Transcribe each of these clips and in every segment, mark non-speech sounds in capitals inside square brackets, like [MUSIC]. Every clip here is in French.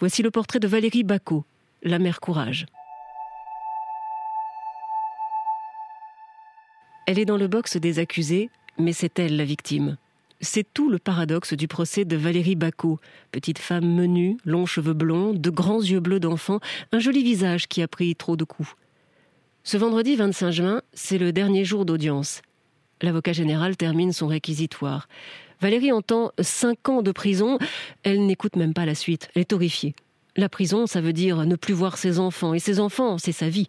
Voici le portrait de Valérie Bacot, la mère courage. Elle est dans le box des accusés, mais c'est elle la victime. C'est tout le paradoxe du procès de Valérie Bacot, petite femme menue, longs cheveux blonds, de grands yeux bleus d'enfant, un joli visage qui a pris trop de coups. Ce vendredi 25 juin, c'est le dernier jour d'audience. L'avocat général termine son réquisitoire. Valérie entend cinq ans de prison. Elle n'écoute même pas la suite. Elle est horrifiée. La prison, ça veut dire ne plus voir ses enfants. Et ses enfants, c'est sa vie.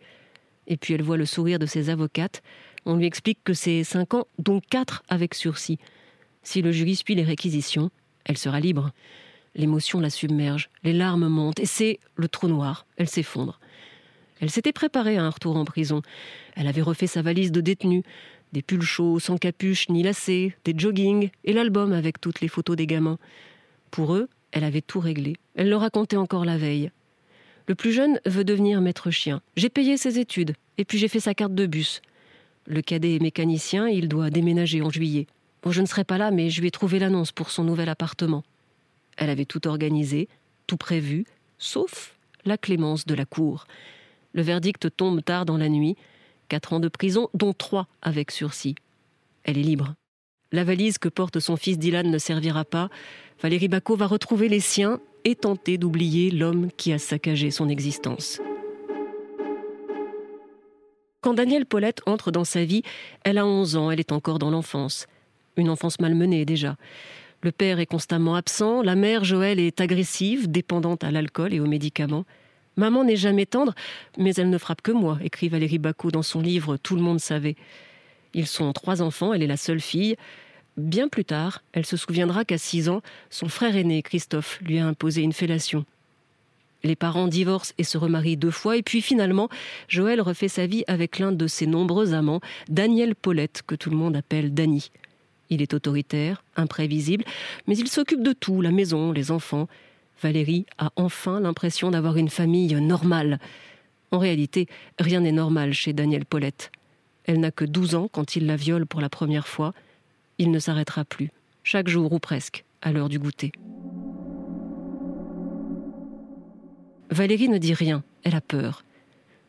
Et puis elle voit le sourire de ses avocates. On lui explique que c'est cinq ans, dont quatre avec sursis. Si le jury suit les réquisitions, elle sera libre. L'émotion la submerge, les larmes montent, et c'est le trou noir. Elle s'effondre. Elle s'était préparée à un retour en prison. Elle avait refait sa valise de détenus, des pulls chauds sans capuche ni lacets, des joggings et l'album avec toutes les photos des gamins. Pour eux, elle avait tout réglé. Elle le racontait encore la veille. Le plus jeune veut devenir maître chien. J'ai payé ses études, et puis j'ai fait sa carte de bus. Le cadet est mécanicien, il doit déménager en juillet. Bon, je ne serai pas là, mais je lui ai trouvé l'annonce pour son nouvel appartement. Elle avait tout organisé, tout prévu, sauf la clémence de la cour. Le verdict tombe tard dans la nuit. Quatre ans de prison, dont trois avec sursis. Elle est libre. La valise que porte son fils Dylan ne servira pas. Valérie Bacot va retrouver les siens et tenter d'oublier l'homme qui a saccagé son existence. Quand Danielle Paulette entre dans sa vie, elle a 11 ans, elle est encore dans l'enfance. Une enfance malmenée déjà. Le père est constamment absent, la mère, Joël, est agressive, dépendante à l'alcool et aux médicaments. Maman n'est jamais tendre, mais elle ne frappe que moi, écrit Valérie Bacot dans son livre Tout le monde savait. Ils sont trois enfants, elle est la seule fille. Bien plus tard, elle se souviendra qu'à six ans, son frère aîné, Christophe, lui a imposé une fellation. Les parents divorcent et se remarient deux fois, et puis finalement, Joël refait sa vie avec l'un de ses nombreux amants, Daniel Paulette, que tout le monde appelle Dany. Il est autoritaire, imprévisible, mais il s'occupe de tout, la maison, les enfants. Valérie a enfin l'impression d'avoir une famille normale. En réalité, rien n'est normal chez Danielle Paulette. Elle n'a que 12 ans quand il la viole pour la première fois. Il ne s'arrêtera plus, chaque jour ou presque, à l'heure du goûter. Valérie ne dit rien, elle a peur.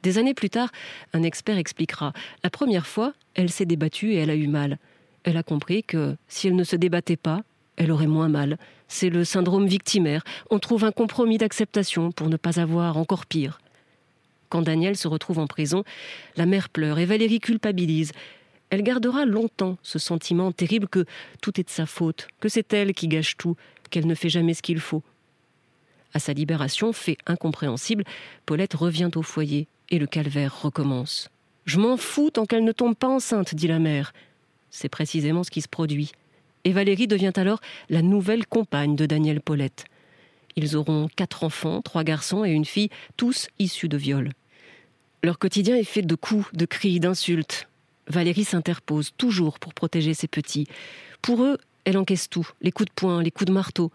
Des années plus tard, un expert expliquera. La première fois, elle s'est débattue et elle a eu mal. Elle a compris que si elle ne se débattait pas, elle aurait moins mal. C'est le syndrome victimaire. On trouve un compromis d'acceptation pour ne pas avoir encore pire. Quand Daniel se retrouve en prison, la mère pleure et Valérie culpabilise. Elle gardera longtemps ce sentiment terrible que tout est de sa faute, que c'est elle qui gâche tout, qu'elle ne fait jamais ce qu'il faut. À sa libération, fait incompréhensible, Paulette revient au foyer et le calvaire recommence. Je m'en fous tant qu'elle ne tombe pas enceinte, dit la mère. C'est précisément ce qui se produit et Valérie devient alors la nouvelle compagne de Daniel Paulette. Ils auront quatre enfants, trois garçons et une fille, tous issus de viols. Leur quotidien est fait de coups, de cris, d'insultes. Valérie s'interpose toujours pour protéger ses petits. Pour eux, elle encaisse tout, les coups de poing, les coups de marteau.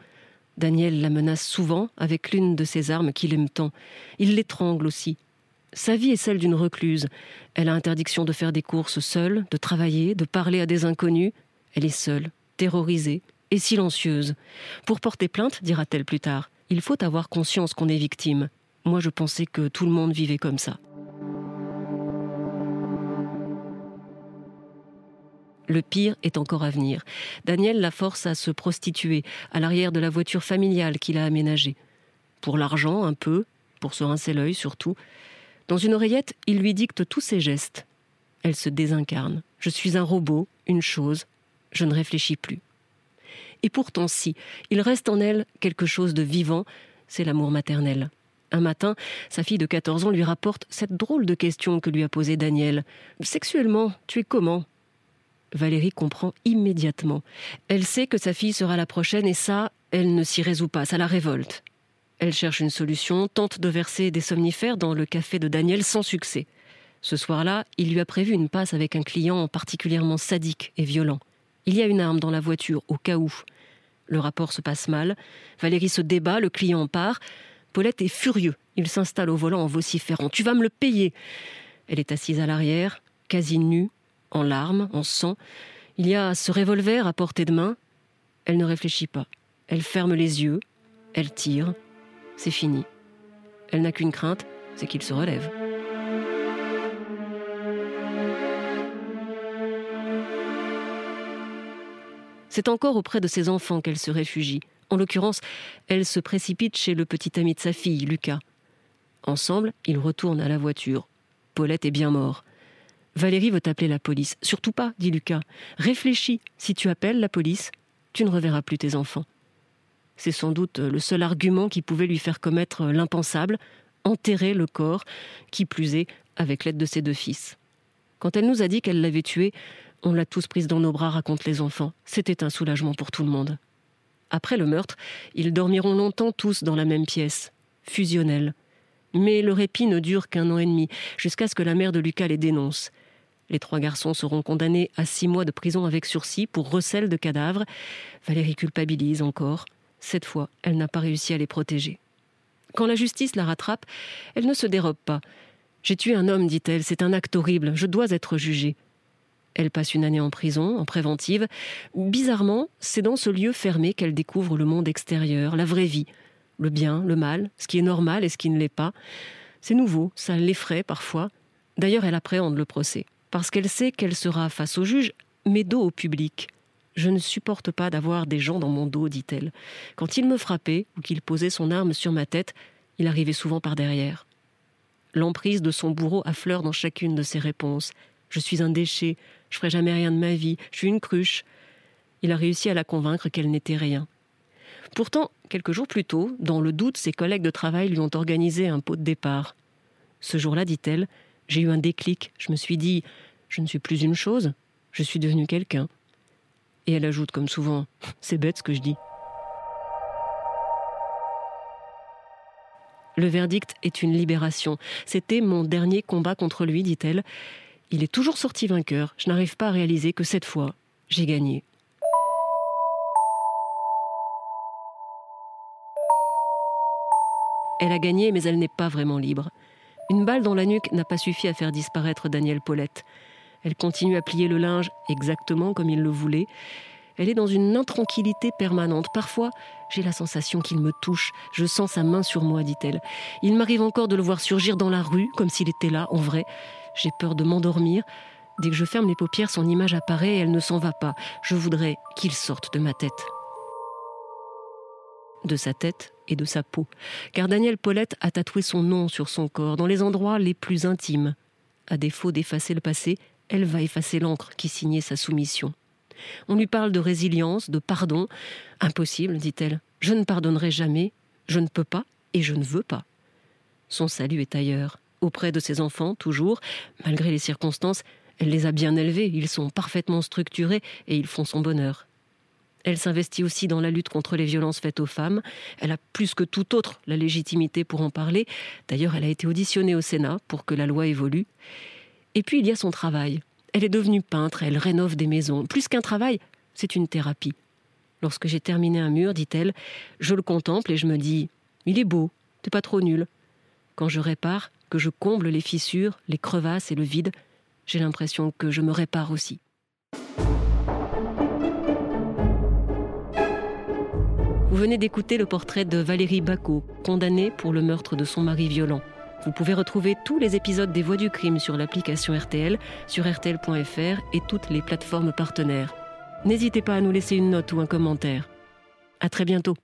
Daniel la menace souvent avec l'une de ses armes qu'il aime tant. Il l'étrangle aussi. Sa vie est celle d'une recluse. Elle a interdiction de faire des courses seule, de travailler, de parler à des inconnus. Elle est seule, terrorisée et silencieuse. Pour porter plainte, dira-t-elle plus tard, il faut avoir conscience qu'on est victime. Moi, je pensais que tout le monde vivait comme ça. Le pire est encore à venir. Daniel la force à se prostituer à l'arrière de la voiture familiale qu'il a aménagée. Pour l'argent, un peu, pour se rincer l'œil surtout. Dans une oreillette, il lui dicte tous ses gestes. Elle se désincarne. Je suis un robot, une chose, je ne réfléchis plus. Et pourtant si, il reste en elle quelque chose de vivant, c'est l'amour maternel. Un matin, sa fille de 14 ans lui rapporte cette drôle de question que lui a posée Daniel. Sexuellement, tu es comment? Valérie comprend immédiatement. Elle sait que sa fille sera la prochaine et ça, elle ne s'y résout pas, ça la révolte. Elle cherche une solution, tente de verser des somnifères dans le café de Daniel sans succès. Ce soir-là, il lui a prévu une passe avec un client particulièrement sadique et violent. Il y a une arme dans la voiture, au cas où. Le rapport se passe mal. Valérie se débat, le client part. Paulette est furieux. Il s'installe au volant en vociférant. Tu vas me le payer Elle est assise à l'arrière, quasi nue, en larmes, en sang. Il y a ce revolver à portée de main. Elle ne réfléchit pas. Elle ferme les yeux. Elle tire. C'est fini. Elle n'a qu'une crainte, c'est qu'il se relève. C'est encore auprès de ses enfants qu'elle se réfugie. En l'occurrence, elle se précipite chez le petit ami de sa fille, Lucas. Ensemble, ils retournent à la voiture. Paulette est bien mort. Valérie veut appeler la police. Surtout pas, dit Lucas. Réfléchis, si tu appelles la police, tu ne reverras plus tes enfants. C'est sans doute le seul argument qui pouvait lui faire commettre l'impensable, enterrer le corps, qui plus est, avec l'aide de ses deux fils. Quand elle nous a dit qu'elle l'avait tué, on l'a tous prise dans nos bras, racontent les enfants. C'était un soulagement pour tout le monde. Après le meurtre, ils dormiront longtemps tous dans la même pièce, fusionnelle. Mais le répit ne dure qu'un an et demi, jusqu'à ce que la mère de Lucas les dénonce. Les trois garçons seront condamnés à six mois de prison avec sursis pour recel de cadavres. Valérie culpabilise encore. Cette fois, elle n'a pas réussi à les protéger. Quand la justice la rattrape, elle ne se dérobe pas. J'ai tué un homme, dit-elle, c'est un acte horrible, je dois être jugée. Elle passe une année en prison, en préventive. Bizarrement, c'est dans ce lieu fermé qu'elle découvre le monde extérieur, la vraie vie, le bien, le mal, ce qui est normal et ce qui ne l'est pas. C'est nouveau, ça l'effraie parfois. D'ailleurs, elle appréhende le procès, parce qu'elle sait qu'elle sera face au juge, mais dos au public. Je ne supporte pas d'avoir des gens dans mon dos, dit-elle. Quand il me frappait ou qu'il posait son arme sur ma tête, il arrivait souvent par derrière. L'emprise de son bourreau affleure dans chacune de ses réponses. Je suis un déchet, je ferai jamais rien de ma vie, je suis une cruche. Il a réussi à la convaincre qu'elle n'était rien. Pourtant, quelques jours plus tôt, dans le doute, ses collègues de travail lui ont organisé un pot de départ. Ce jour-là, dit-elle, j'ai eu un déclic. Je me suis dit, je ne suis plus une chose, je suis devenue quelqu'un. Et elle ajoute comme souvent, [LAUGHS] c'est bête ce que je dis. Le verdict est une libération. C'était mon dernier combat contre lui, dit-elle, il est toujours sorti vainqueur. Je n'arrive pas à réaliser que cette fois, j'ai gagné. Elle a gagné, mais elle n'est pas vraiment libre. Une balle dans la nuque n'a pas suffi à faire disparaître Daniel Paulette. Elle continue à plier le linge exactement comme il le voulait. Elle est dans une intranquillité permanente. Parfois, j'ai la sensation qu'il me touche. Je sens sa main sur moi, dit-elle. Il m'arrive encore de le voir surgir dans la rue, comme s'il était là, en vrai. J'ai peur de m'endormir. Dès que je ferme les paupières, son image apparaît et elle ne s'en va pas. Je voudrais qu'il sorte de ma tête. De sa tête et de sa peau. Car Daniel Paulette a tatoué son nom sur son corps, dans les endroits les plus intimes. À défaut d'effacer le passé, elle va effacer l'encre qui signait sa soumission. On lui parle de résilience, de pardon. Impossible, dit-elle. Je ne pardonnerai jamais, je ne peux pas et je ne veux pas. Son salut est ailleurs auprès de ses enfants, toujours. Malgré les circonstances, elle les a bien élevés, ils sont parfaitement structurés et ils font son bonheur. Elle s'investit aussi dans la lutte contre les violences faites aux femmes. Elle a plus que tout autre la légitimité pour en parler. D'ailleurs, elle a été auditionnée au Sénat pour que la loi évolue. Et puis, il y a son travail. Elle est devenue peintre, elle rénove des maisons. Plus qu'un travail, c'est une thérapie. Lorsque j'ai terminé un mur, dit-elle, je le contemple et je me dis Il est beau, t'es pas trop nul. Quand je répare, que je comble les fissures, les crevasses et le vide, j'ai l'impression que je me répare aussi. Vous venez d'écouter le portrait de Valérie Bacot, condamnée pour le meurtre de son mari violent. Vous pouvez retrouver tous les épisodes des Voix du crime sur l'application RTL, sur RTL.fr et toutes les plateformes partenaires. N'hésitez pas à nous laisser une note ou un commentaire. À très bientôt.